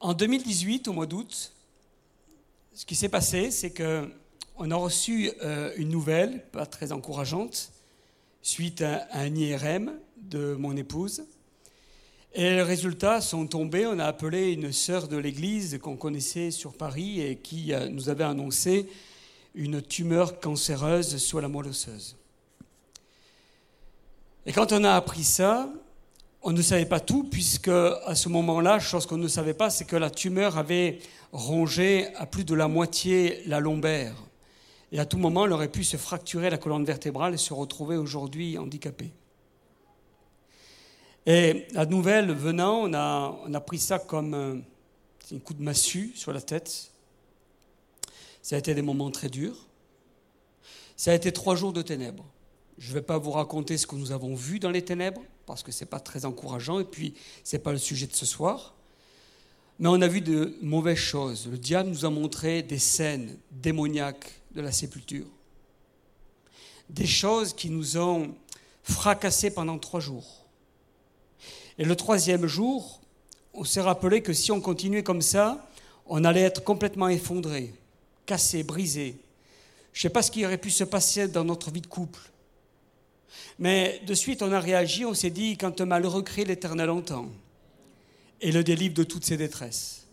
En 2018, au mois d'août, ce qui s'est passé, c'est que on a reçu euh, une nouvelle, pas très encourageante, suite à un IRM de mon épouse. Et les résultats sont tombés. On a appelé une sœur de l'église qu'on connaissait sur Paris et qui euh, nous avait annoncé une tumeur cancéreuse sur la moelle osseuse. Et quand on a appris ça, on ne savait pas tout, puisque à ce moment-là, chose qu'on ne savait pas, c'est que la tumeur avait rongé à plus de la moitié la lombaire. Et à tout moment, elle aurait pu se fracturer la colonne vertébrale et se retrouver aujourd'hui handicapée. Et la nouvelle venant, on a, pris ça comme un coup de massue sur la tête. Ça a été des moments très durs. Ça a été trois jours de ténèbres. Je ne vais pas vous raconter ce que nous avons vu dans les ténèbres, parce que ce n'est pas très encourageant, et puis ce n'est pas le sujet de ce soir. Mais on a vu de mauvaises choses. Le diable nous a montré des scènes démoniaques de la sépulture. Des choses qui nous ont fracassés pendant trois jours. Et le troisième jour, on s'est rappelé que si on continuait comme ça, on allait être complètement effondré, cassé, brisé. Je ne sais pas ce qui aurait pu se passer dans notre vie de couple. Mais de suite, on a réagi, on s'est dit, quand malheureux crie, l'Éternel entend et le délivre de toutes ses détresses.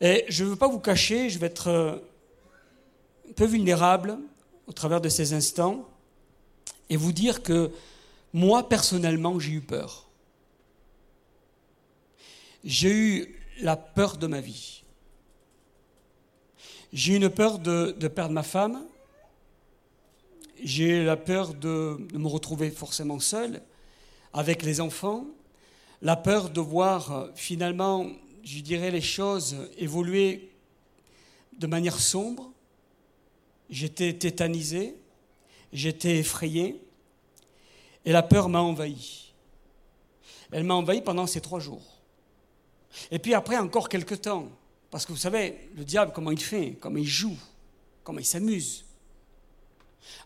Et je ne veux pas vous cacher, je vais être euh, un peu vulnérable au travers de ces instants et vous dire que moi, personnellement, j'ai eu peur. J'ai eu la peur de ma vie. J'ai eu une peur de perdre ma femme. J'ai eu la peur de, me retrouver forcément seul avec les enfants. La peur de voir euh, finalement, je dirais, les choses évoluer de manière sombre. J'étais tétanisé, j'étais effrayé, et la peur m'a envahi. Elle m'a envahi pendant ces trois jours. Et puis après, encore quelques temps. Parce que vous savez, le diable, comment il fait, comment il joue, comment il s'amuse.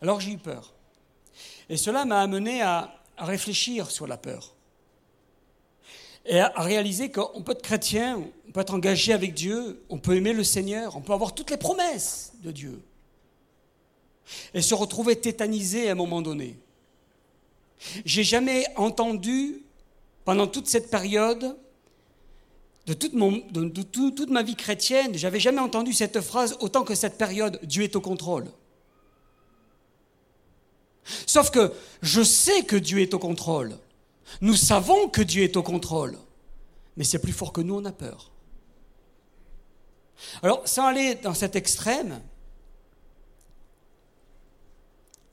Alors j'ai eu peur. Et cela m'a amené à, réfléchir sur la peur. Et à, réaliser qu'on peut être chrétien, on peut être engagé avec Dieu, on peut aimer le Seigneur, on peut avoir toutes les promesses de Dieu. Et se retrouver tétanisé à un moment donné. J'ai jamais entendu, pendant toute cette période, de, toute ma vie chrétienne, j'avais jamais entendu cette phrase autant que cette période Dieu est au contrôle. Sauf que je sais que Dieu est au contrôle. Nous savons que Dieu est au contrôle. Mais c'est plus fort que nous, on a peur. Alors, sans aller dans cet extrême,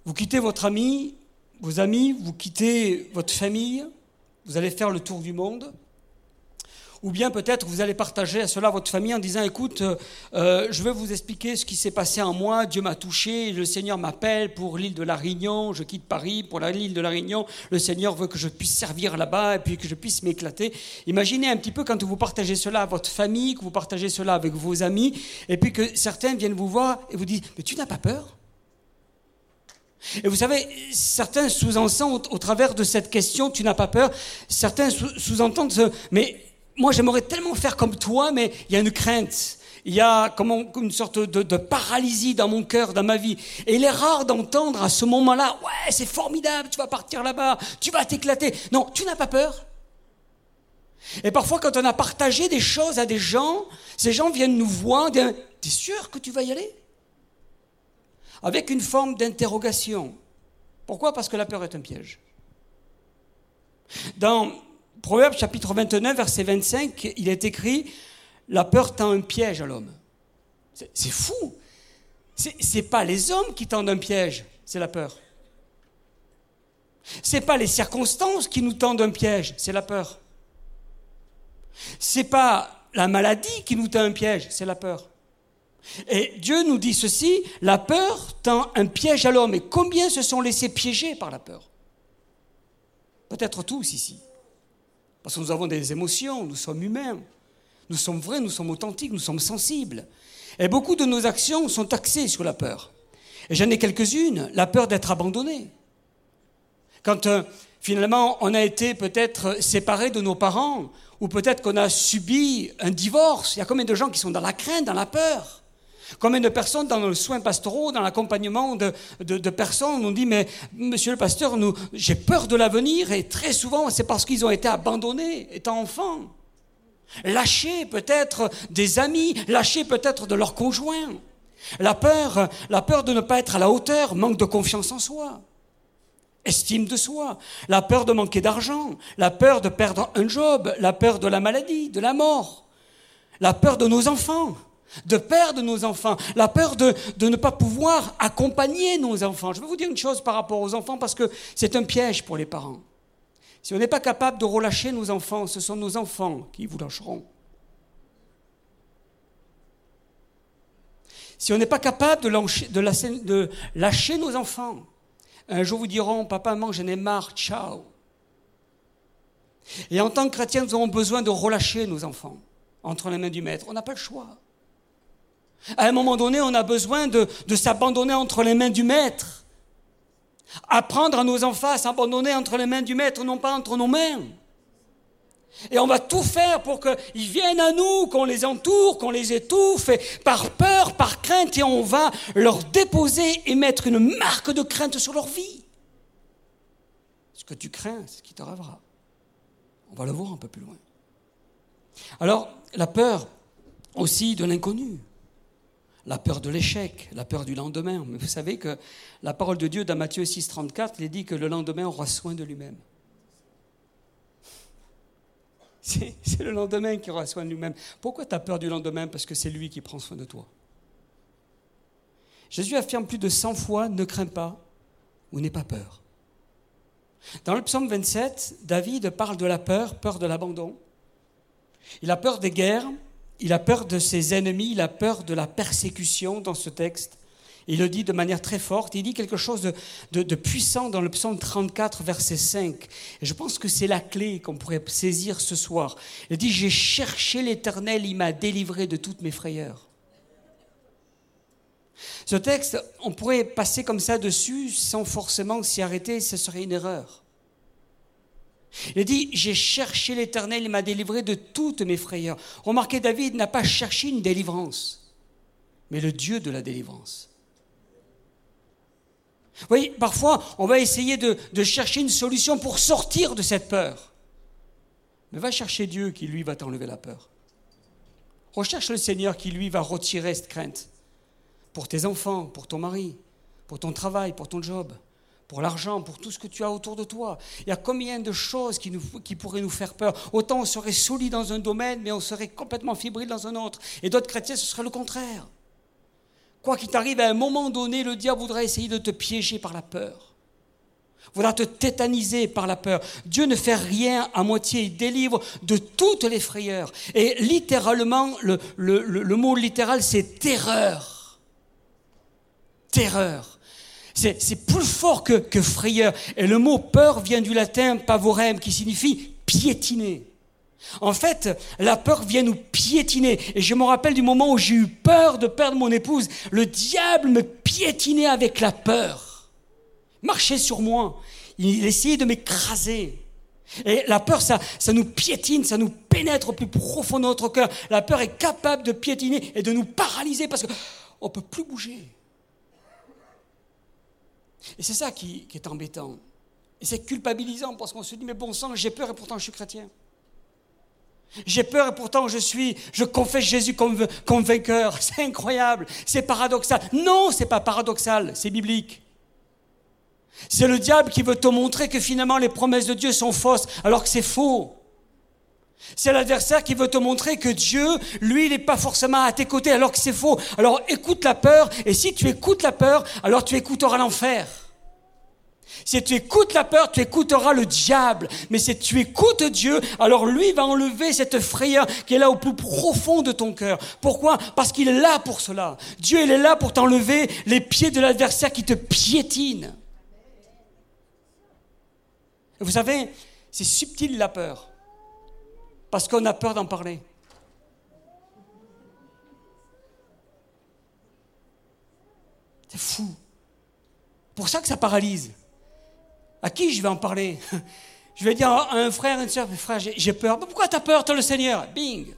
vous quittez votre ami, vos amis, vous quittez votre famille, vous allez faire le tour du monde, ou bien peut-être vous allez partager cela à votre famille en disant, écoute, euh, euh, je vais vous expliquer ce qui s'est passé en moi, Dieu m'a touché, le Seigneur m'appelle pour l'île de la Réunion, je quitte Paris pour l'île de la Réunion, le Seigneur veut que je puisse servir là-bas et puis que je puisse m'éclater. Imaginez un petit peu quand vous partagez cela à votre famille, que vous partagez cela avec vos amis, et puis que certains viennent vous voir et vous disent, mais tu n'as pas peur? Et vous savez, certains sous-entendent au, au, travers de cette question, tu n'as pas peur, certains sous-entendent, mais moi j'aimerais tellement faire comme toi, mais il y a une crainte. Il y a comme une sorte de, de, paralysie dans mon cœur, dans ma vie. Et il est rare d'entendre à ce moment-là, ouais, c'est formidable, tu vas partir là-bas, tu vas t'éclater. Non, tu n'as pas peur. Et parfois, quand on a partagé des choses à des gens, ces gens viennent nous voir, disent, t'es sûr que tu vas y aller? Avec une forme d'interrogation. Pourquoi? Parce que la peur est un piège. Dans Proverbe chapitre 29, verset 25, il est écrit La peur tend un piège à l'homme. C'est fou. Ce n'est pas les hommes qui tendent un piège, c'est la peur. Ce n'est pas les circonstances qui nous tendent un piège, c'est la peur. Ce n'est pas la maladie qui nous tend un piège, c'est la peur. Et Dieu nous dit ceci, la peur tend un piège à l'homme. Et combien se sont laissés piéger par la peur? Peut-être tous ici. Parce que nous avons des émotions, nous sommes humains. Nous sommes vrais, nous sommes authentiques, nous sommes sensibles. Et beaucoup de nos actions sont axées sur la peur. Et j'en ai quelques-unes. La peur d'être abandonné. Quand euh, finalement on a été peut-être séparé de nos parents, ou peut-être qu'on a subi un divorce. Il y a combien de gens qui sont dans la crainte, dans la peur? Combien de personnes dans le soin pastoraux, dans l'accompagnement de, de, personnes, on dit mais Monsieur le pasteur, nous, j'ai peur de l'avenir et très souvent c'est parce qu'ils ont été abandonnés étant enfants, lâchés peut-être des amis, lâchés peut-être de leurs conjoints. La peur, la peur de ne pas être à la hauteur, manque de confiance en soi, estime de soi, la peur de manquer d'argent, la peur de perdre un job, la peur de la maladie, de la mort, la peur de nos enfants, de perdre nos enfants, la peur de, ne pas pouvoir accompagner nos enfants. Je vais vous dire une chose par rapport aux enfants parce que c'est un piège pour les parents. Si on n'est pas capable de relâcher nos enfants, ce sont nos enfants qui vous lâcheront. Si on n'est pas capable de lâcher, nos enfants, un jour vous diront, papa, maman, j'en ai marre, ciao. Et en tant que chrétiens, nous avons besoin de relâcher nos enfants entre les mains du maître. On n'a pas le choix. À un moment donné, on a besoin de, s'abandonner entre les mains du maître. Apprendre à nos enfants à s'abandonner entre les mains du maître, non pas entre nos mains. Et on va tout faire pour qu'ils viennent à nous, qu'on les entoure, qu'on les étouffe, par peur, par crainte, et on va leur déposer et mettre une marque de crainte sur leur vie. Ce que tu crains, c'est ce qui t'arrivera. On va le voir un peu plus loin. Alors, la peur aussi de l'inconnu, la peur de l'échec, la peur du lendemain. Mais vous savez que la parole de Dieu dans Matthieu 6, 34, il dit que le lendemain aura soin de lui-même. C'est le lendemain qui aura soin de lui-même. Pourquoi tu as peur du lendemain? Parce que c'est lui qui prend soin de toi. Jésus affirme plus de 100 fois, ne crains pas ou n'aie pas peur. Dans le psaume 27, David parle de la peur, peur de l'abandon. Il a peur des guerres, il a peur de ses ennemis, il a peur de la persécution dans ce texte. Il le dit de manière très forte. Il dit quelque chose de, puissant dans le psaume 34, verset 5. Et je pense que c'est la clé qu'on pourrait saisir ce soir. Il dit, j'ai cherché l'Éternel, il m'a délivré de toutes mes frayeurs. Ce texte, on pourrait passer comme ça dessus sans forcément s'y arrêter, ce serait une erreur. Il dit, j'ai cherché l'Éternel, il m'a délivré de toutes mes frayeurs. Remarquez, David n'a pas cherché une délivrance, mais le Dieu de la délivrance. Vous voyez, parfois, on va essayer de, chercher une solution pour sortir de cette peur. Mais va chercher Dieu qui, lui, va t'enlever la peur. Recherche le Seigneur qui, lui, va retirer cette crainte. Pour tes enfants, pour ton mari, pour ton travail, pour ton job, pour l'argent, pour tout ce que tu as autour de toi. Il y a combien de choses qui, qui pourraient nous faire peur? Autant on serait solide dans un domaine, mais on serait complètement fébrile dans un autre. Et d'autres chrétiens, ce serait le contraire. Quoi qu'il t'arrive, à un moment donné, le diable voudra essayer de te piéger par la peur. Voudra te tétaniser par la peur. Dieu ne fait rien à moitié, il délivre de toutes les frayeurs. Et littéralement, le, le, mot littéral, c'est terreur. Terreur. C'est plus fort que, frayeur. Et le mot peur vient du latin pavorem, qui signifie piétiner. En fait, la peur vient nous piétiner. Et je me rappelle du moment où j'ai eu peur de perdre mon épouse. Le diable me piétinait avec la peur. Marchait sur moi. Il essayait de m'écraser. Et la peur, ça, ça nous piétine, ça nous pénètre au plus profond de notre cœur. La peur est capable de piétiner et de nous paralyser parce qu'on ne peut plus bouger. Et c'est ça qui, est embêtant. Et c'est culpabilisant parce qu'on se dit, mais bon sang, j'ai peur et pourtant je suis chrétien. J'ai peur et pourtant je suis, je confesse Jésus comme, comme vainqueur. C'est incroyable, c'est paradoxal. Non, c'est pas paradoxal, c'est biblique. C'est le diable qui veut te montrer que finalement les promesses de Dieu sont fausses, alors que c'est faux. C'est l'adversaire qui veut te montrer que Dieu, lui, il n'est pas forcément à tes côtés, alors que c'est faux. Alors écoute la peur, et si tu écoutes la peur, alors tu écouteras l'enfer. Si tu écoutes la peur, tu écouteras le diable. Mais si tu écoutes Dieu, alors lui va enlever cette frayeur qui est là au plus profond de ton cœur. Pourquoi? Parce qu'il est là pour cela. Dieu, il est là pour t'enlever les pieds de l'adversaire qui te piétine. Vous savez, c'est subtil la peur. Parce qu'on a peur d'en parler. C'est fou. Pour ça que ça paralyse. À qui je vais en parler? Je vais dire à un frère, une soeur, frère, j'ai peur. pourquoi tu as peur Tu le Seigneur? Bing.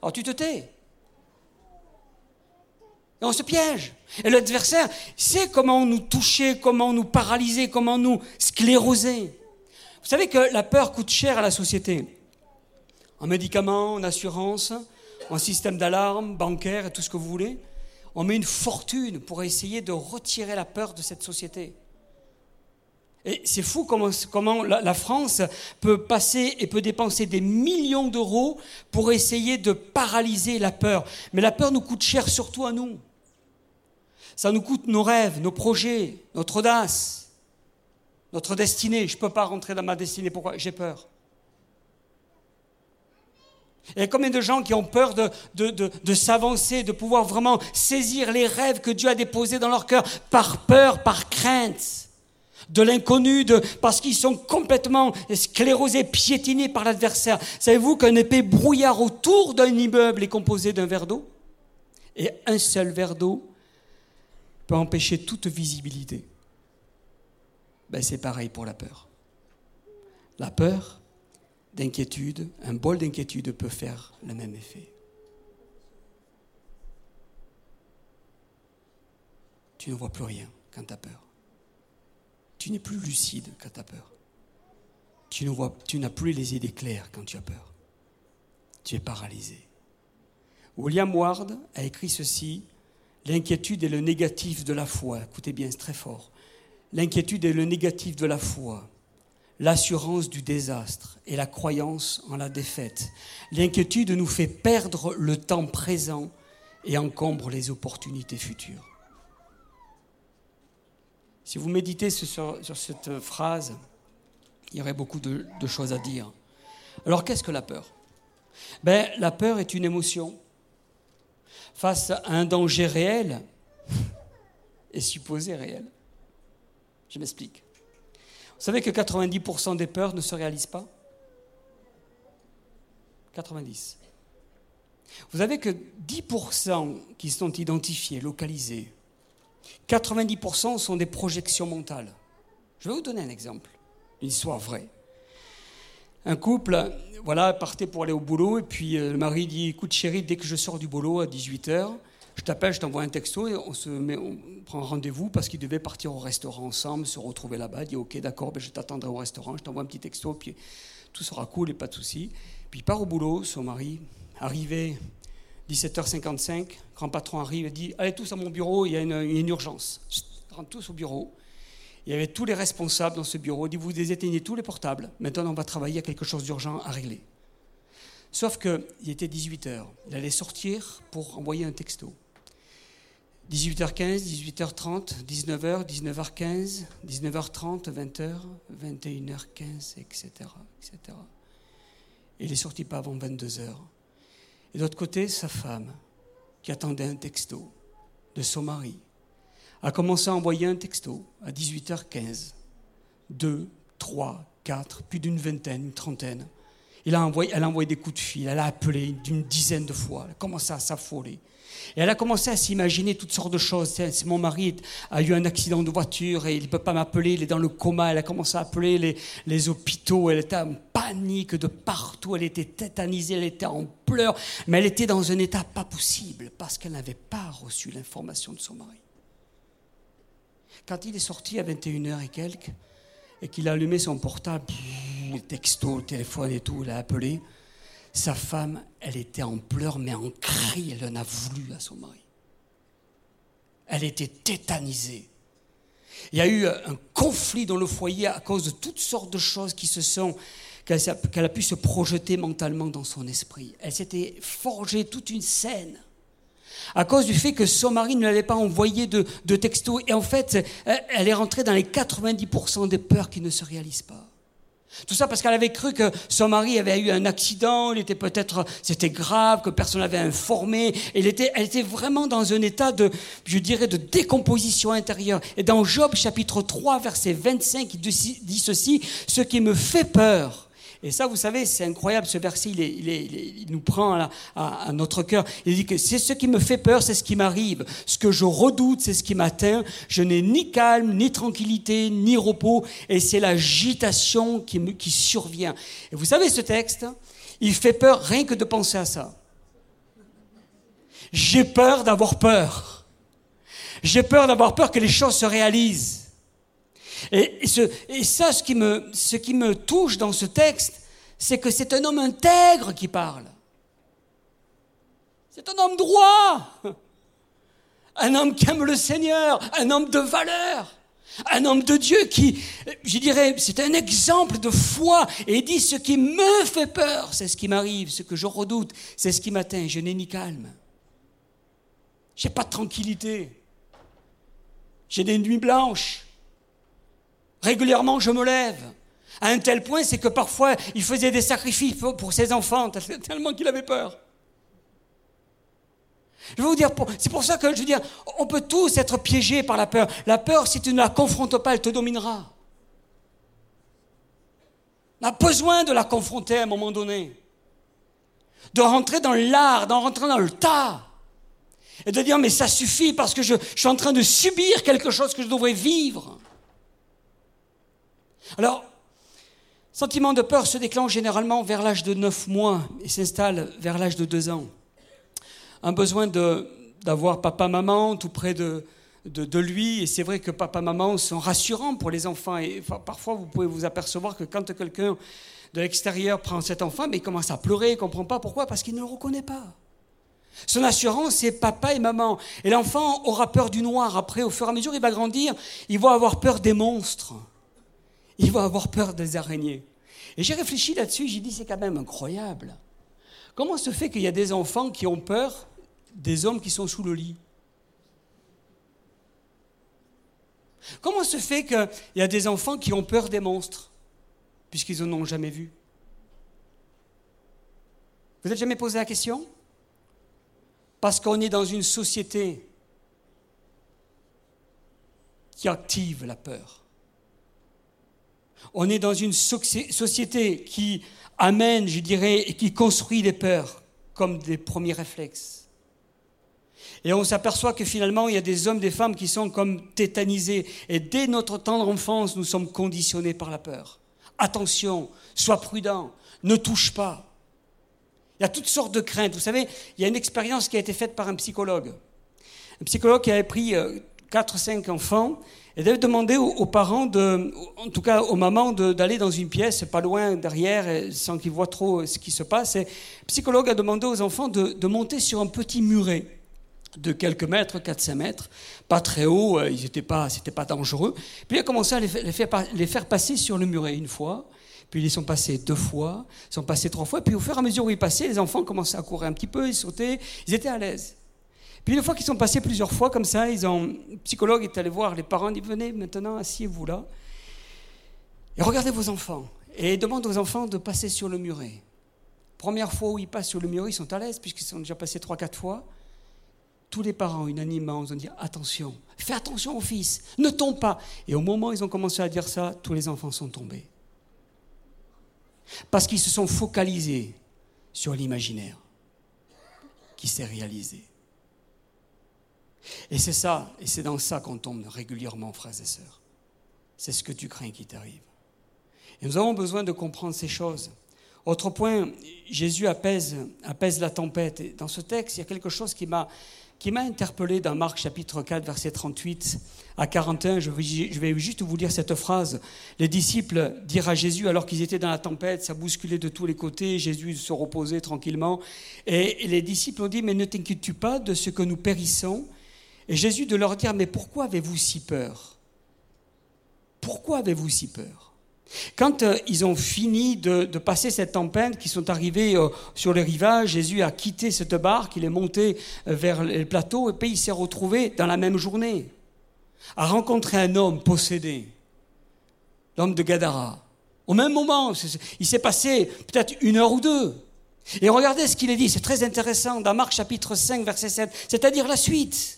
Alors tu te tais. Et on se piège. Et l'adversaire sait comment nous toucher, comment nous paralyser, comment nous scléroser. Vous savez que la peur coûte cher à la société. En médicaments, en assurance, en système d'alarme, bancaire et tout ce que vous voulez. On met une fortune pour essayer de retirer la peur de cette société. Et c'est fou comment, comment la, France peut passer et peut dépenser des millions d'euros pour essayer de paralyser la peur. Mais la peur nous coûte cher surtout à nous. Ça nous coûte nos rêves, nos projets, notre audace, notre destinée. Je ne peux pas rentrer dans ma destinée. Pourquoi? J'ai peur. Il y a combien de gens qui ont peur de, de, de, de s'avancer, de pouvoir vraiment saisir les rêves que Dieu a déposés dans leur cœur par peur, par crainte de l'inconnu, parce qu'ils sont complètement sclérosés, piétinés par l'adversaire. Savez-vous qu'un épais brouillard autour d'un immeuble est composé d'un verre d'eau? Et un seul verre d'eau peut empêcher toute visibilité. Ben, c'est pareil pour la peur. La peur d'inquiétude, un bol d'inquiétude peut faire le même effet. Tu ne vois plus rien quand tu as peur. Tu n'es plus lucide quand tu as peur. Tu, n'as plus les idées claires quand tu as peur. Tu es paralysé. William Ward a écrit ceci L'inquiétude est le négatif de la foi. Écoutez bien, c'est très fort. L'inquiétude est le négatif de la foi, l'assurance du désastre et la croyance en la défaite. L'inquiétude nous fait perdre le temps présent et encombre les opportunités futures. Si vous méditez sur, cette phrase, il y aurait beaucoup de, choses à dire. Alors qu'est-ce que la peur? Ben, La peur est une émotion face à un danger réel et supposé réel. Je m'explique. Vous savez que 90% des peurs ne se réalisent pas? 90. Vous savez que 10% qui sont identifiés, localisés, 90% sont des projections mentales. Je vais vous donner un exemple, une histoire vraie. Un couple, voilà, partait pour aller au boulot, et puis euh, le mari dit Écoute, chérie, dès que je sors du boulot à 18h, je t'appelle, je t'envoie un texto, et on, se met, prend rendez-vous parce qu'ils devaient partir au restaurant ensemble, se retrouver là-bas. Dit Ok, d'accord, ben je t'attendrai au restaurant, je t'envoie un petit texto, puis tout sera cool et pas de souci. Puis il part au boulot, son mari, arrivé 17h55, grand patron arrive et dit Allez tous à mon bureau, il y a une, urgence. rentrent tous au bureau. Il y avait tous les responsables dans ce bureau. Il dit Vous éteignez tous les portables. Maintenant, on va travailler à quelque chose d'urgent à régler. Sauf qu'il était 18h. Il allait sortir pour envoyer un texto. 18h15, 18h30, 19h, 19h15, 19h30, 20h, 21h15, etc. etc. Et il est sorti pas avant 22h. Et de l'autre côté, sa femme, qui attendait un texto de son mari, a commencé à envoyer un texto à 18h15. Deux, trois, quatre, plus d'une vingtaine, une trentaine. Il a envoyé, elle a envoyé des coups de fil, elle a appelé d'une dizaine de fois, elle a commencé à s'affoler. Et elle a commencé à s'imaginer toutes sortes de choses. mon mari a eu un accident de voiture et il ne peut pas m'appeler, il est dans le coma. Elle a commencé à appeler les, les hôpitaux. Elle était en panique de partout. Elle était tétanisée, elle était en pleurs. Mais elle était dans un état pas possible parce qu'elle n'avait pas reçu l'information de son mari. Quand il est sorti à 21h et quelques, et qu'il a allumé son portable, le texto, le téléphone et tout, il a appelé. Sa femme, elle était en pleurs, mais en cris, elle en a voulu à son mari. Elle était tétanisée. Il y a eu un conflit dans le foyer à cause de toutes sortes de choses qui se sont qu'elle a pu se projeter mentalement dans son esprit. Elle s'était forgée toute une scène à cause du fait que son mari ne lui avait pas envoyé de, de texto. Et en fait, elle est rentrée dans les 90% des peurs qui ne se réalisent pas. Tout ça parce qu'elle avait cru que son mari avait eu un accident, il était peut-être, c'était grave, que personne n'avait informé. Elle était, elle était vraiment dans un état de, je dirais, de décomposition intérieure. Et dans Job chapitre 3, verset 25, il dit ceci, ce qui me fait peur Et ça, vous savez, c'est incroyable, ce verset, il, nous prend à, notre cœur. Il dit que c'est ce qui me fait peur, c'est ce qui m'arrive. Ce que je redoute, c'est ce qui m'atteint. Je n'ai ni calme, ni tranquillité, ni repos, et c'est l'agitation qui, qui survient. Et vous savez, ce texte, il fait peur rien que de penser à ça. J'ai peur d'avoir peur. J'ai peur d'avoir peur que les choses se réalisent. Et, ça, ce qui, me, ce qui me touche dans ce texte, c'est que c'est un homme intègre qui parle. C'est un homme droit. Un homme qui aime le Seigneur, un homme de valeur, un homme de Dieu qui, je dirais, c'est un exemple de foi et dit ce qui me fait peur, c'est ce qui m'arrive, ce que je redoute, c'est ce qui m'atteint. Je n'ai ni calme. J'ai pas de tranquillité. J'ai des nuits blanches. Régulièrement, je me lève. À un tel point, c'est que parfois, il faisait des sacrifices pour ses enfants, tellement qu'il avait peur. Je vais vous dire, c'est pour ça que je veux dire, on peut tous être piégés par la peur. La peur, si tu ne la confrontes pas, elle te dominera. On a besoin de la confronter à un moment donné. De rentrer dans l'art, d'en rentrer dans le tas. Et de dire, mais ça suffit parce que je, je suis en train de subir quelque chose que je devrais vivre. Alors, sentiment de peur se déclenche généralement vers l'âge de 9 mois et s'installe vers l'âge de 2 ans. Un besoin d'avoir papa-maman tout près de, lui, et c'est vrai que papa-maman sont rassurants pour les enfants, et parfois vous pouvez vous apercevoir que quand quelqu'un de l'extérieur prend cet enfant, mais il commence à pleurer, il ne comprend pas pourquoi, parce qu'il ne le reconnaît pas. Son assurance, c'est papa et maman. Et l'enfant aura peur du noir. Après, au fur et à mesure, il va grandir, il va avoir peur des monstres il va avoir peur des araignées. Et j'ai réfléchi là-dessus, j'ai dit c'est quand même incroyable. Comment se fait qu'il y a des enfants qui ont peur des hommes qui sont sous le lit? Comment se fait qu'il y a des enfants qui ont peur des monstres, puisqu'ils n'en ont jamais vu? Vous n'êtes jamais posé la question? Parce qu'on est dans une société qui active la peur. On est dans une société qui amène, je dirais, et qui construit les peurs comme des premiers réflexes. Et on s'aperçoit que finalement, il y a des hommes, des femmes qui sont comme tétanisés. Et dès notre tendre enfance, nous sommes conditionnés par la peur. Attention, sois prudent, ne touche pas. Il y a toutes sortes de craintes. Vous savez, il y a une expérience qui a été faite par un psychologue. Un psychologue qui avait pris 4 ou 5 enfants et d'avoir demandé aux, parents, en tout cas aux mamans, d'aller dans une pièce pas loin derrière, sans qu'ils voient trop ce qui se passe. Et le psychologue a demandé aux enfants de, monter sur un petit muret de quelques mètres, 4-5 mètres, pas très haut, euh, ils étaient pas, pas dangereux. Puis il a commencé à les, faire, les faire passer sur le muret une fois, puis ils sont passés deux fois, ils sont passés trois fois, puis au fur et à mesure où ils passaient, les enfants commençaient à courir un petit peu, ils sautaient, ils étaient à l'aise. Puis une fois qu'ils sont passés plusieurs fois comme ça, ils ont, le psychologue est allé voir les parents, il dit venez maintenant, asseyez-vous là, et regardez vos enfants, et demande aux enfants de passer sur le muret. Première fois où ils passent sur le muret, ils sont à l'aise, puisqu'ils sont déjà passés trois, quatre fois. Tous les parents, unanimement, ont dit attention, fais attention aux fils, ne tombe pas. Et au moment où ils ont commencé à dire ça, tous les enfants sont tombés. Parce qu'ils se sont focalisés sur l'imaginaire qui s'est réalisé. Et c'est ça, et c'est dans ça qu'on tombe régulièrement, frères et sœurs. C'est ce que tu crains qui t'arrive. Et nous avons besoin de comprendre ces choses. Autre point, Jésus apaise, apaise la tempête. Et dans ce texte, il y a quelque chose qui m'a, qui m'a interpellé dans Marc chapitre 4, verset 38 à 41. Je vais, je vais juste vous lire cette phrase. Les disciples dirent à Jésus, alors qu'ils étaient dans la tempête, ça bousculait de tous les côtés, Jésus se reposait tranquillement. Et les disciples ont dit, mais ne t'inquiètes-tu pas de ce que nous périssons? Et Jésus de leur dire, mais pourquoi avez-vous si peur? Pourquoi avez-vous si peur? Quand euh, ils ont fini de, passer cette tempête, qu'ils sont arrivés euh, sur les rivages, Jésus a quitté cette barque, il est monté euh, vers le plateau, et puis il s'est retrouvé dans la même journée à rencontrer un homme possédé, l'homme de Gadara. Au même moment, il s'est passé peut-être une heure ou deux. Et regardez ce qu'il est dit, c'est très intéressant dans Marc chapitre 5, verset 7, c'est-à-dire la suite.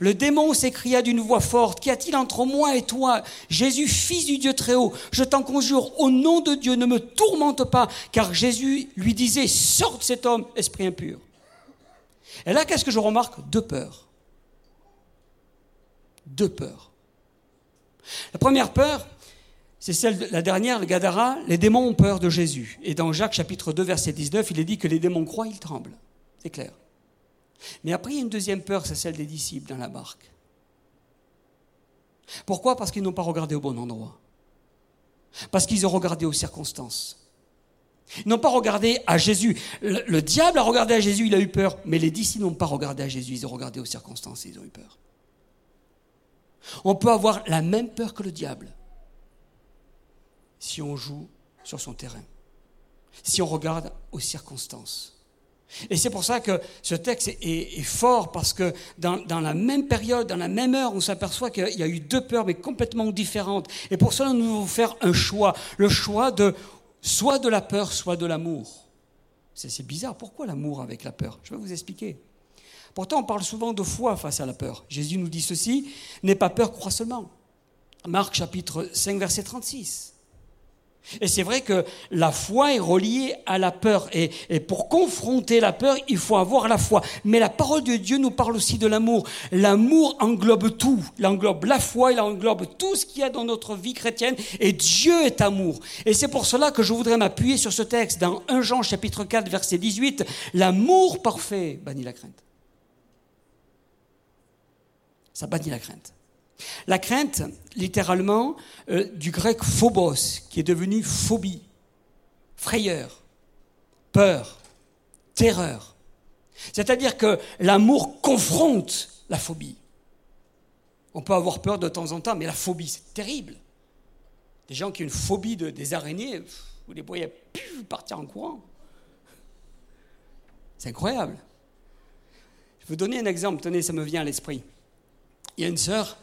Le démon s'écria d'une voix forte, Qu'y a-t-il entre moi et toi Jésus, fils du Dieu très haut, je t'en conjure, au nom de Dieu, ne me tourmente pas, car Jésus lui disait, Sorte cet homme, esprit impur. Et là, qu'est-ce que je remarque? Deux peurs. Deux peurs. La première peur, c'est celle de la dernière, le Gadara, les démons ont peur de Jésus. Et dans Jacques chapitre 2, verset 19, il est dit que les démons croient, ils tremblent. C'est clair. Mais après, il y a une deuxième peur, c'est celle des disciples dans la barque. Pourquoi? Parce qu'ils n'ont pas regardé au bon endroit. Parce qu'ils ont regardé aux circonstances. Ils n'ont pas regardé à Jésus. Le, diable a regardé à Jésus, il a eu peur. Mais les disciples n'ont pas regardé à Jésus, ils ont regardé aux circonstances et ils ont eu peur. On peut avoir la même peur que le diable si on joue sur son terrain, si on regarde aux circonstances. Et c'est pour ça que ce texte est, fort, parce que dans, la même période, dans la même heure, on s'aperçoit qu'il y a eu deux peurs, mais complètement différentes. Et pour cela, nous devons faire un choix. Le choix de soit de la peur, soit de l'amour. C'est bizarre. Pourquoi l'amour avec la peur? Je vais vous expliquer. Pourtant, on parle souvent de foi face à la peur. Jésus nous dit ceci, n'aie pas peur, crois seulement. Marc chapitre 5, verset 36. Et c'est vrai que la foi est reliée à la peur. Et, pour confronter la peur, il faut avoir la foi. Mais la parole de Dieu nous parle aussi de l'amour. L'amour englobe tout. Il englobe la foi, il englobe tout ce qu'il y a dans notre vie chrétienne. Et Dieu est amour. Et c'est pour cela que je voudrais m'appuyer sur ce texte dans 1 Jean chapitre 4 verset 18. L'amour parfait bannit la crainte. Ça bannit la crainte. La crainte, littéralement, euh, du grec phobos, qui est devenu phobie, frayeur, peur, terreur. C'est-à-dire que l'amour confronte la phobie. On peut avoir peur de temps en temps, mais la phobie, c'est terrible. Des gens qui ont une phobie de, des araignées, vous les voyez partir en courant. C'est incroyable. Je vais vous donner un exemple, tenez, ça me vient à l'esprit. Il y a une sœur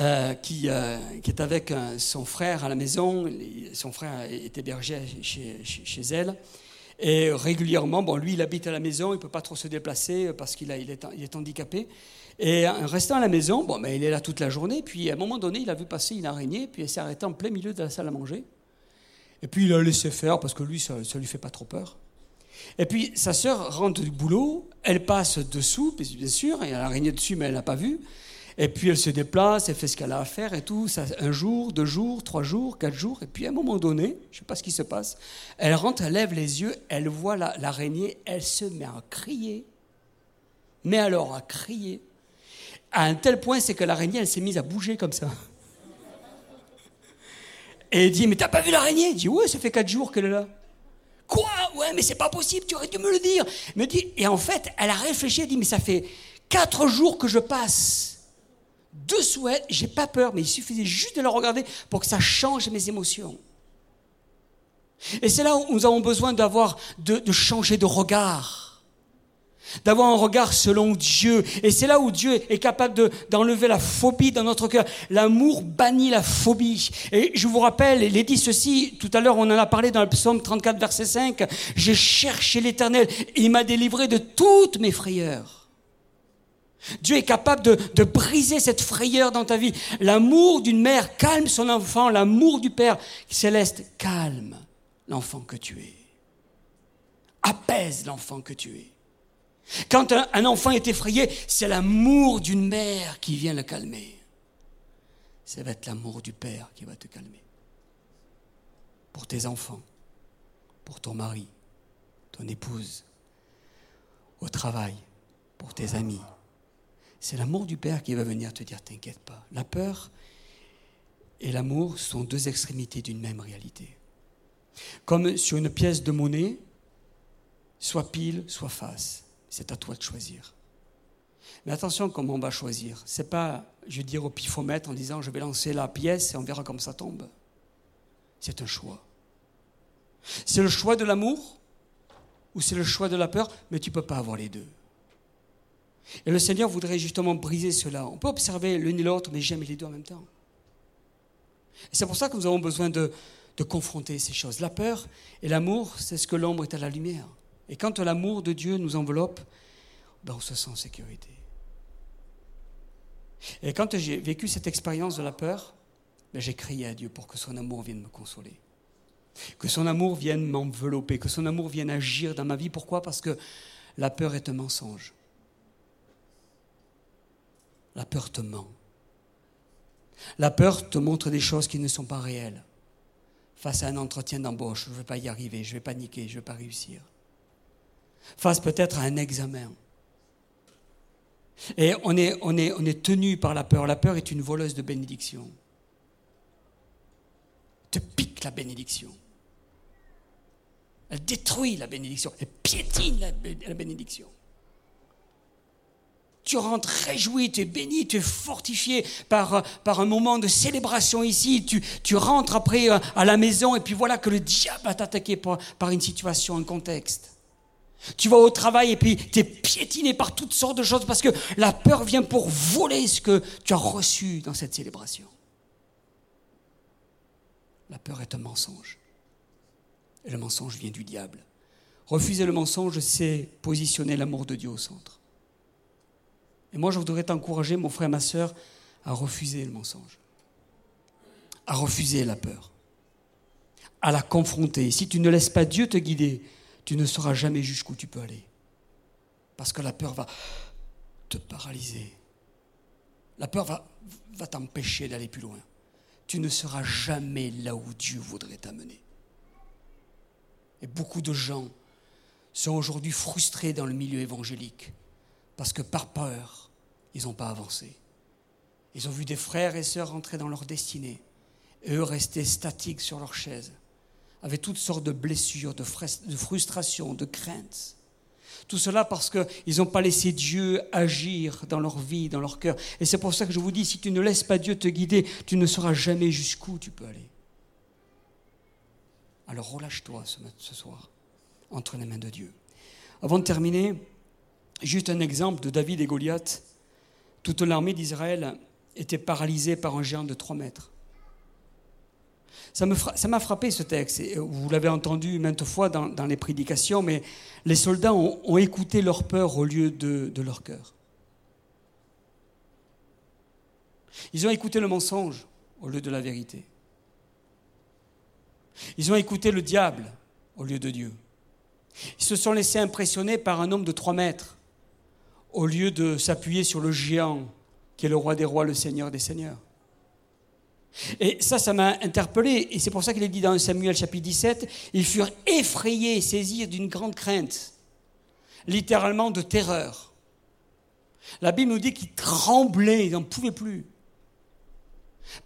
euh, qui, euh, qui, est avec euh, son frère à la maison. Son frère est hébergé chez, elle. Et régulièrement, bon, lui, il habite à la maison, il ne peut pas trop se déplacer parce qu'il il est, handicapé. Et en restant à la maison, bon, mais il est là toute la journée. Puis à un moment donné, il a vu passer une araignée, puis elle s'est arrêtée en plein milieu de la salle à manger. Et puis il a laissé faire parce que lui, ça ne lui fait pas trop peur. Et puis sa sœur rentre du boulot, elle passe dessous, bien sûr, il y a l'araignée dessus, mais elle n'a pas vu. Et puis elle se déplace, elle fait ce qu'elle a à faire et tout. Ça, un jour, deux jours, trois jours, quatre jours. Et puis à un moment donné, je ne sais pas ce qui se passe, elle rentre, elle lève les yeux, elle voit l'araignée, elle se met à crier. Mais alors à crier. À un tel point, c'est que l'araignée, elle s'est mise à bouger comme ça. Et elle dit, mais t'as pas vu l'araignée? Elle dit, ouais, ça fait quatre jours qu'elle est là. Quoi? Ouais, mais c'est pas possible, tu aurais dû me le dire. Me dit, et en fait, elle a réfléchi, elle dit, mais ça fait quatre jours que je passe deux souhaits, j'ai pas peur, mais il suffisait juste de le regarder pour que ça change mes émotions. Et c'est là où nous avons besoin d'avoir, de, changer de regard, d'avoir un regard selon Dieu. Et c'est là où Dieu est capable d'enlever la phobie dans notre cœur. L'amour bannit la phobie. Et je vous rappelle, il est dit ceci, tout à l'heure on en a parlé dans le psaume 34, verset 5, j'ai cherché l'Éternel il m'a délivré de toutes mes frayeurs. Dieu est capable de, briser cette frayeur dans ta vie. L'amour d'une mère calme son enfant, l'amour du Père céleste calme l'enfant que tu es. Apaise l'enfant que tu es. Quand un, enfant est effrayé, c'est l'amour d'une mère qui vient le calmer. Ça va être l'amour du Père qui va te calmer. Pour tes enfants, pour ton mari, ton épouse, au travail, pour tes amis, c'est l'amour du Père qui va venir te dire T'inquiète pas. La peur et l'amour sont deux extrémités d'une même réalité. Comme sur une pièce de monnaie, soit pile, soit face. C'est à toi de choisir. Mais attention comment on va choisir. C'est pas, je veux dire, au pifomètre en disant je vais lancer la pièce et on verra comme ça tombe. C'est un choix. C'est le choix de l'amour ou c'est le choix de la peur, mais tu ne peux pas avoir les deux. Et le Seigneur voudrait justement briser cela. On peut observer l'une et l'autre, mais jamais les deux en même temps. Et c'est pour ça que nous avons besoin de, confronter ces choses. La peur et l'amour, c'est ce que l'ombre est à la lumière. Et quand l'amour de Dieu nous enveloppe, ben on se sent en sécurité. Et quand j'ai vécu cette expérience de la peur, ben, j'ai crié à Dieu pour que son amour vienne me consoler. Que son amour vienne m'envelopper, que son amour vienne agir dans ma vie. Pourquoi? Parce que la peur est un mensonge. La peur te ment. La peur te montre des choses qui ne sont pas réelles. Face à un entretien d'embauche, je ne vais pas y arriver, je vais paniquer, je ne vais pas réussir. Face peut-être à un examen. Et on est, tenu par la peur. La peur est une voleuse de bénédiction. Te pique la bénédiction. Elle détruit la bénédiction. Elle piétine la bénédiction. Tu rentres réjoui, tu es béni, tu es fortifié par, par un moment de célébration ici. Tu, tu rentres après euh, à la maison et puis voilà que le diable va t'attaquer par, par une situation, un contexte. Tu vas au travail et puis tu es piétiné par toutes sortes de choses parce que la peur vient pour voler ce que tu as reçu dans cette célébration. La peur est un mensonge. Et le mensonge vient du diable. Refuser le mensonge, c'est positionner l'amour de Dieu au centre. Et moi, je voudrais t'encourager, mon frère, ma soeur, à refuser le mensonge, à refuser la peur, à la confronter. Si tu ne laisses pas Dieu te guider, tu ne sauras jamais jusqu'où tu peux aller. Parce que la peur va te paralyser. La peur va t'empêcher d'aller plus loin. Tu ne seras jamais là où Dieu voudrait t'amener. Et beaucoup de gens sont aujourd'hui frustrés dans le milieu évangélique parce que par peur, ils n'ont pas avancé. Ils ont vu des frères et sœurs entrer dans leur destinée et eux rester statiques sur leur chaise, avec toutes sortes de blessures, de, frustrations, de craintes. Tout cela parce qu'ils n'ont pas laissé Dieu agir dans leur vie, dans leur cœur. Et c'est pour ça que je vous dis, si tu ne laisses pas Dieu te guider, tu ne sauras jamais jusqu'où tu peux aller. Alors relâche-toi ce soir entre les mains de Dieu. Avant de terminer, Juste un exemple de David et Goliath. Toute l'armée d'Israël était paralysée par un géant de 3 mètres. Ça m'a frappé ce texte. Vous l'avez entendu maintes fois dans, les prédications, mais les soldats ont, écouté leur peur au lieu de, de leur cœur. Ils ont écouté le mensonge au lieu de la vérité. Ils ont écouté le diable au lieu de Dieu. Ils se sont laissés impressionner par un homme de 3 mètres au lieu de s'appuyer sur le géant qui est le roi des rois, le seigneur des seigneurs. Et ça, ça m'a interpellé, et c'est pour ça qu'il est dit dans Samuel chapitre 17, ils furent effrayés, saisis d'une grande crainte, littéralement de terreur. La Bible nous dit qu'ils tremblaient, ils n'en pouvaient plus.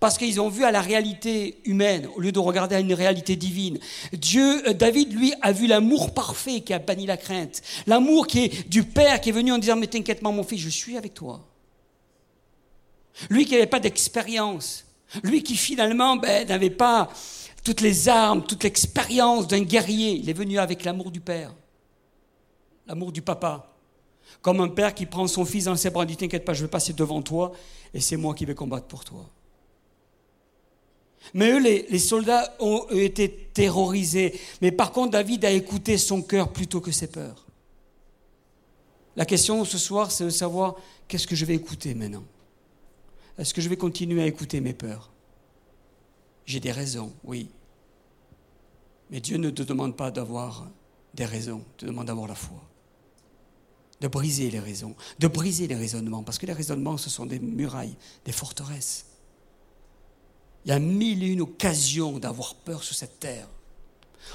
Parce qu'ils ont vu à la réalité humaine au lieu de regarder à une réalité divine. Dieu, euh, David, lui, a vu l'amour parfait qui a banni la crainte. L'amour qui est du Père qui est venu en disant, mais t'inquiète pas mon fils, je suis avec toi. Lui qui n'avait pas d'expérience. Lui qui finalement ben, n'avait pas toutes les armes, toute l'expérience d'un guerrier. Il est venu avec l'amour du Père. L'amour du papa. Comme un père qui prend son fils dans ses bras et dit, t'inquiète pas, je vais passer devant toi et c'est moi qui vais combattre pour toi. Mais eux, les, soldats ont été terrorisés. Mais par contre, David a écouté son cœur plutôt que ses peurs. La question ce soir, c'est de savoir qu'est-ce que je vais écouter maintenant? Est-ce que je vais continuer à écouter mes peurs? J'ai des raisons, oui. Mais Dieu ne te demande pas d'avoir des raisons, il te demande d'avoir la foi. De briser les raisons, de briser les raisonnements, parce que les raisonnements, ce sont des murailles, des forteresses. Il y a mille et une occasions d'avoir peur sur cette terre.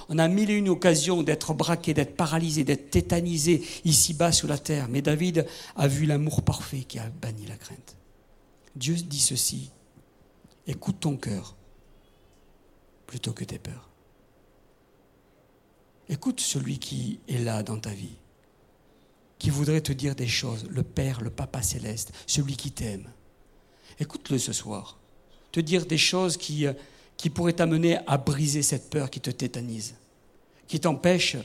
On a mille et une occasions d'être braqué, d'être paralysé, d'être tétanisé ici-bas sur la terre. Mais David a vu l'amour parfait qui a banni la crainte. Dieu dit ceci, écoute ton cœur plutôt que tes peurs. Écoute celui qui est là dans ta vie, qui voudrait te dire des choses, le Père, le Papa céleste, celui qui t'aime. Écoute-le ce soir te dire des choses qui, euh, qui pourraient t'amener à briser cette peur qui te tétanise, qui t'empêche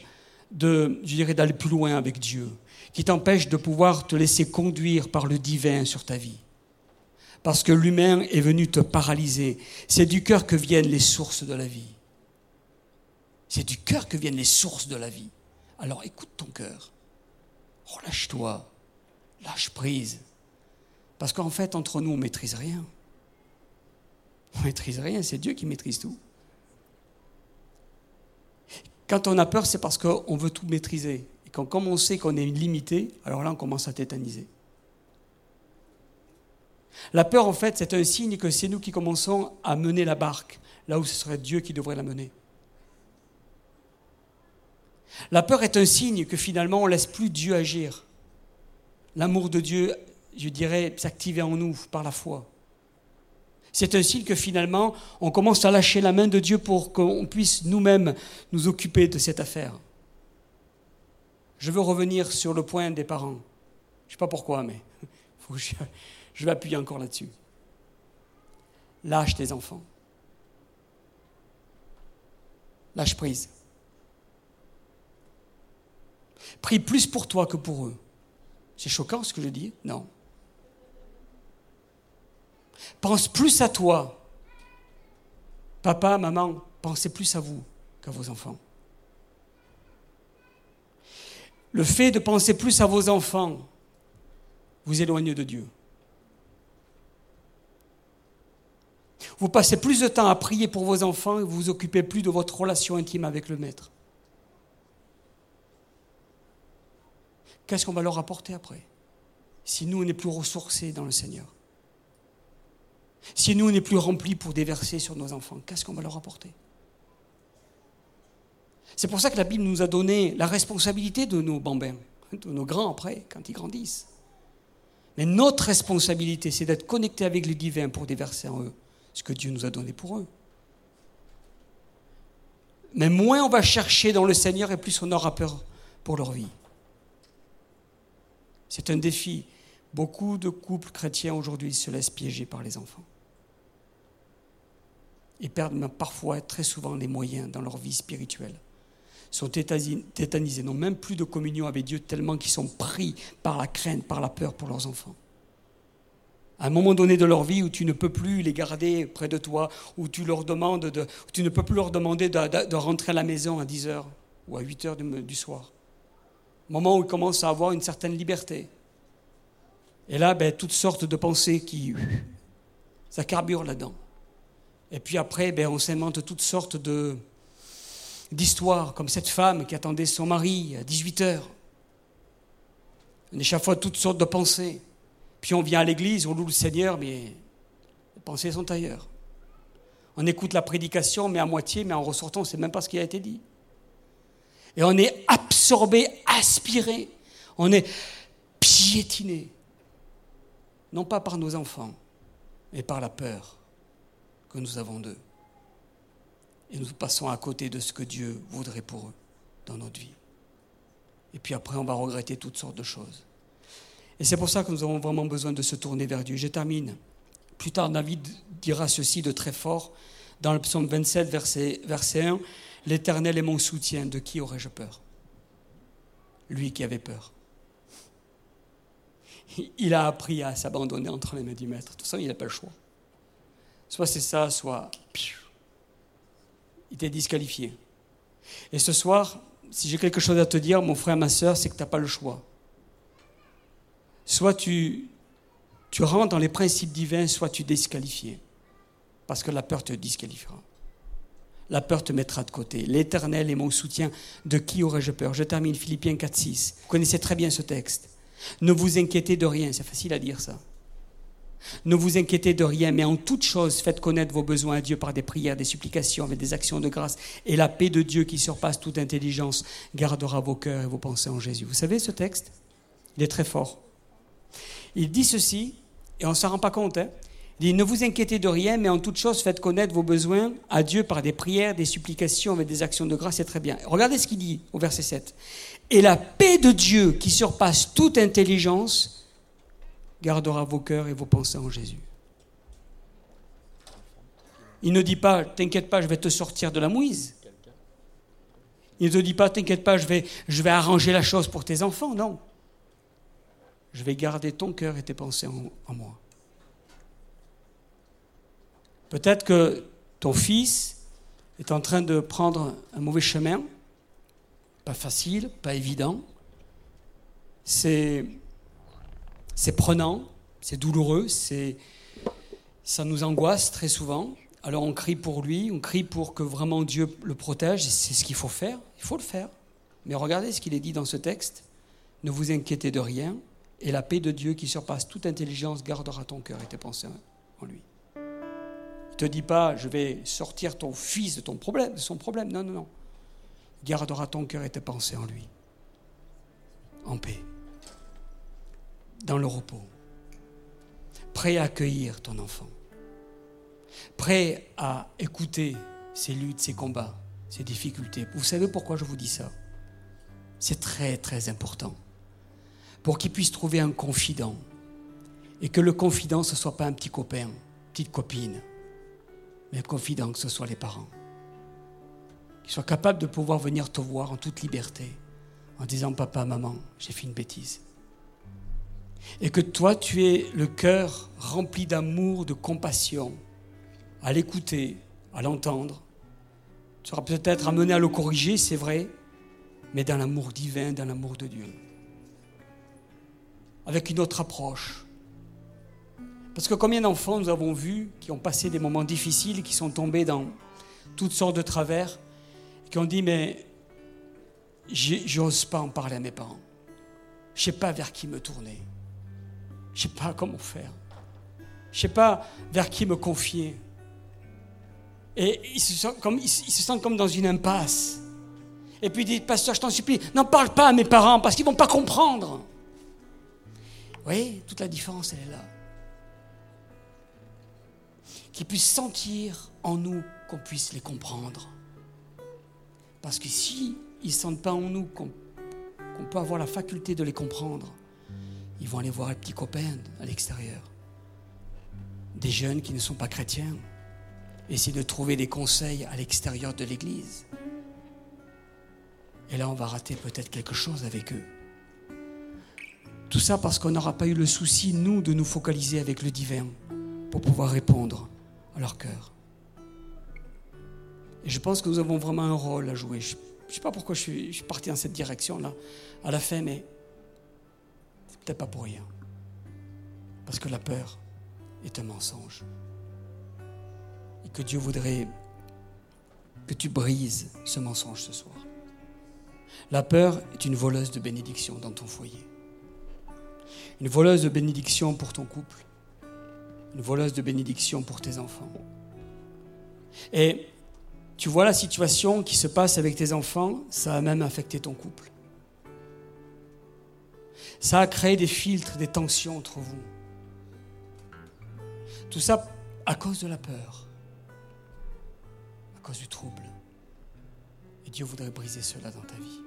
de, je dirais, d'aller plus loin avec Dieu, qui t'empêche de pouvoir te laisser conduire par le divin sur ta vie. Parce que l'humain est venu te paralyser. C'est du cœur que viennent les sources de la vie. C'est du cœur que viennent les sources de la vie. Alors écoute ton cœur. Relâche-toi. Lâche prise. Parce qu'en fait, entre nous, on ne maîtrise rien. On ne maîtrise rien, c'est Dieu qui maîtrise tout. Quand on a peur, c'est parce qu'on veut tout maîtriser. Et quand, comme on sait qu'on est limité, alors là, on commence à tétaniser. La peur, en fait, c'est un signe que c'est nous qui commençons à mener la barque, là où ce serait Dieu qui devrait la mener. La peur est un signe que finalement, on ne laisse plus Dieu agir. L'amour de Dieu, je dirais, s'activer en nous par la foi. C'est un signe que finalement, on commence à lâcher la main de Dieu pour qu'on puisse nous-mêmes nous occuper de cette affaire. Je veux revenir sur le point des parents. Je ne sais pas pourquoi, mais je vais appuyer encore là-dessus. Lâche tes enfants. Lâche prise. Prie plus pour toi que pour eux. C'est choquant ce que je dis Non. Pense plus à toi. Papa, maman, pensez plus à vous qu'à vos enfants. Le fait de penser plus à vos enfants vous éloigne de Dieu. Vous passez plus de temps à prier pour vos enfants et vous vous occupez plus de votre relation intime avec le Maître. Qu'est-ce qu'on va leur apporter après Si nous, on n'est plus ressourcés dans le Seigneur? Si nous, on n'est plus remplis pour déverser sur nos enfants, qu'est-ce qu'on va leur apporter? C'est pour ça que la Bible nous a donné la responsabilité de nos bambins, de nos grands après, quand ils grandissent. Mais notre responsabilité, c'est d'être connectés avec le divin pour déverser en eux ce que Dieu nous a donné pour eux. Mais moins on va chercher dans le Seigneur et plus on aura peur pour leur vie. C'est un défi. Beaucoup de couples chrétiens aujourd'hui se laissent piéger par les enfants. Ils perdent parfois, très souvent, les moyens dans leur vie spirituelle. Ils sont tétanisés, n'ont même plus de communion avec Dieu tellement qu'ils sont pris par la crainte, par la peur pour leurs enfants. À un moment donné de leur vie où tu ne peux plus les garder près de toi, où tu leur demandes de, tu ne peux plus leur demander de, rentrer à la maison à 10 heures ou à 8 heures du soir moment où ils commencent à avoir une certaine liberté. Et là, ben, toutes sortes de pensées qui. Ça carbure là-dedans. Et puis après, ben, on s'invente toutes sortes d'histoires, comme cette femme qui attendait son mari à 18 heures. On échafaude toutes sortes de pensées. Puis on vient à l'église, on loue le Seigneur, mais les pensées sont ailleurs. On écoute la prédication, mais à moitié, mais en ressortant, on ne sait même pas ce qui a été dit. Et on est absorbé, aspiré. On est piétiné. Non pas par nos enfants, mais par la peur que nous avons d'eux. Et nous passons à côté de ce que Dieu voudrait pour eux dans notre vie. Et puis après, on va regretter toutes sortes de choses. Et c'est pour ça que nous avons vraiment besoin de se tourner vers Dieu. Je termine. Plus tard, David dira ceci de très fort dans le psaume 27, verset, verset 1. L'Éternel est mon soutien, de qui aurais-je peur? Lui qui avait peur. Il a appris à s'abandonner entre les mains du Maître. De toute façon, il n'a pas le choix. Soit c'est ça, soit il était disqualifié. Et ce soir, si j'ai quelque chose à te dire, mon frère, ma soeur, c'est que tu n'as pas le choix. Soit tu, tu rentres dans les principes divins, soit tu es disqualifié. Parce que la peur te disqualifiera la peur te mettra de côté. L'Éternel est mon soutien. De qui aurais-je peur? Je termine Philippiens 4.6. Vous connaissez très bien ce texte. Ne vous inquiétez de rien. C'est facile à dire ça. Ne vous inquiétez de rien, mais en toute chose, faites connaître vos besoins à Dieu par des prières, des supplications, avec des actions de grâce. Et la paix de Dieu qui surpasse toute intelligence gardera vos cœurs et vos pensées en Jésus. Vous savez ce texte Il est très fort. Il dit ceci, et on ne s'en rend pas compte, hein il dit, ne vous inquiétez de rien, mais en toute chose, faites connaître vos besoins à Dieu par des prières, des supplications, avec des actions de grâce, c'est très bien. Regardez ce qu'il dit au verset 7. Et la paix de Dieu qui surpasse toute intelligence gardera vos cœurs et vos pensées en Jésus. Il ne dit pas, t'inquiète pas, je vais te sortir de la mouise. Il ne te dit pas, t'inquiète pas, je vais, je vais arranger la chose pour tes enfants. Non. Je vais garder ton cœur et tes pensées en moi. Peut-être que ton fils est en train de prendre un mauvais chemin, pas facile, pas évident. C'est, c'est prenant, c'est douloureux, c'est, ça nous angoisse très souvent. Alors on crie pour lui, on crie pour que vraiment Dieu le protège, c'est ce qu'il faut faire, il faut le faire. Mais regardez ce qu'il est dit dans ce texte, ne vous inquiétez de rien, et la paix de Dieu qui surpasse toute intelligence gardera ton cœur et tes pensées en lui. Il ne te dit pas, je vais sortir ton fils de ton problème, de son problème. Non, non, non. Gardera ton cœur et tes pensées en lui? En paix. Dans le repos. Prêt à accueillir ton enfant. Prêt à écouter ses luttes, ses combats, ses difficultés. Vous savez pourquoi je vous dis ça? C'est très, très important pour qu'il puisse trouver un confident. Et que le confident, ce ne soit pas un petit copain, petite copine, mais un confident, que ce soit les parents. Qu'il soit capable de pouvoir venir te voir en toute liberté, en disant Papa, maman, j'ai fait une bêtise. Et que toi, tu aies le cœur rempli d'amour, de compassion, à l'écouter, à l'entendre. Tu seras peut-être amené à le corriger, c'est vrai, mais dans l'amour divin, dans l'amour de Dieu avec une autre approche. Parce que combien d'enfants nous avons vus qui ont passé des moments difficiles, qui sont tombés dans toutes sortes de travers, qui ont dit mais j'ose pas en parler à mes parents. Je sais pas vers qui me tourner. Je sais pas comment faire. Je sais pas vers qui me confier. Et ils se, sentent comme, ils se sentent comme dans une impasse. Et puis ils disent, pasteur, je t'en supplie, n'en parle pas à mes parents parce qu'ils vont pas comprendre. Vous voyez, toute la différence, elle est là. Qu'ils puissent sentir en nous qu'on puisse les comprendre. Parce que si ils ne sentent pas en nous qu'on peut avoir la faculté de les comprendre, ils vont aller voir les petits copains à l'extérieur. Des jeunes qui ne sont pas chrétiens. Essayer de trouver des conseils à l'extérieur de l'Église. Et là, on va rater peut-être quelque chose avec eux. Tout ça parce qu'on n'aura pas eu le souci, nous, de nous focaliser avec le divin pour pouvoir répondre à leur cœur. Et je pense que nous avons vraiment un rôle à jouer. Je ne sais pas pourquoi je suis, je suis parti dans cette direction-là à la fin, mais c'est peut-être pas pour rien. Parce que la peur est un mensonge. Et que Dieu voudrait que tu brises ce mensonge ce soir. La peur est une voleuse de bénédiction dans ton foyer une voleuse de bénédiction pour ton couple, une voleuse de bénédiction pour tes enfants. Et tu vois la situation qui se passe avec tes enfants, ça a même affecté ton couple. Ça a créé des filtres, des tensions entre vous. Tout ça à cause de la peur, à cause du trouble. Et Dieu voudrait briser cela dans ta vie.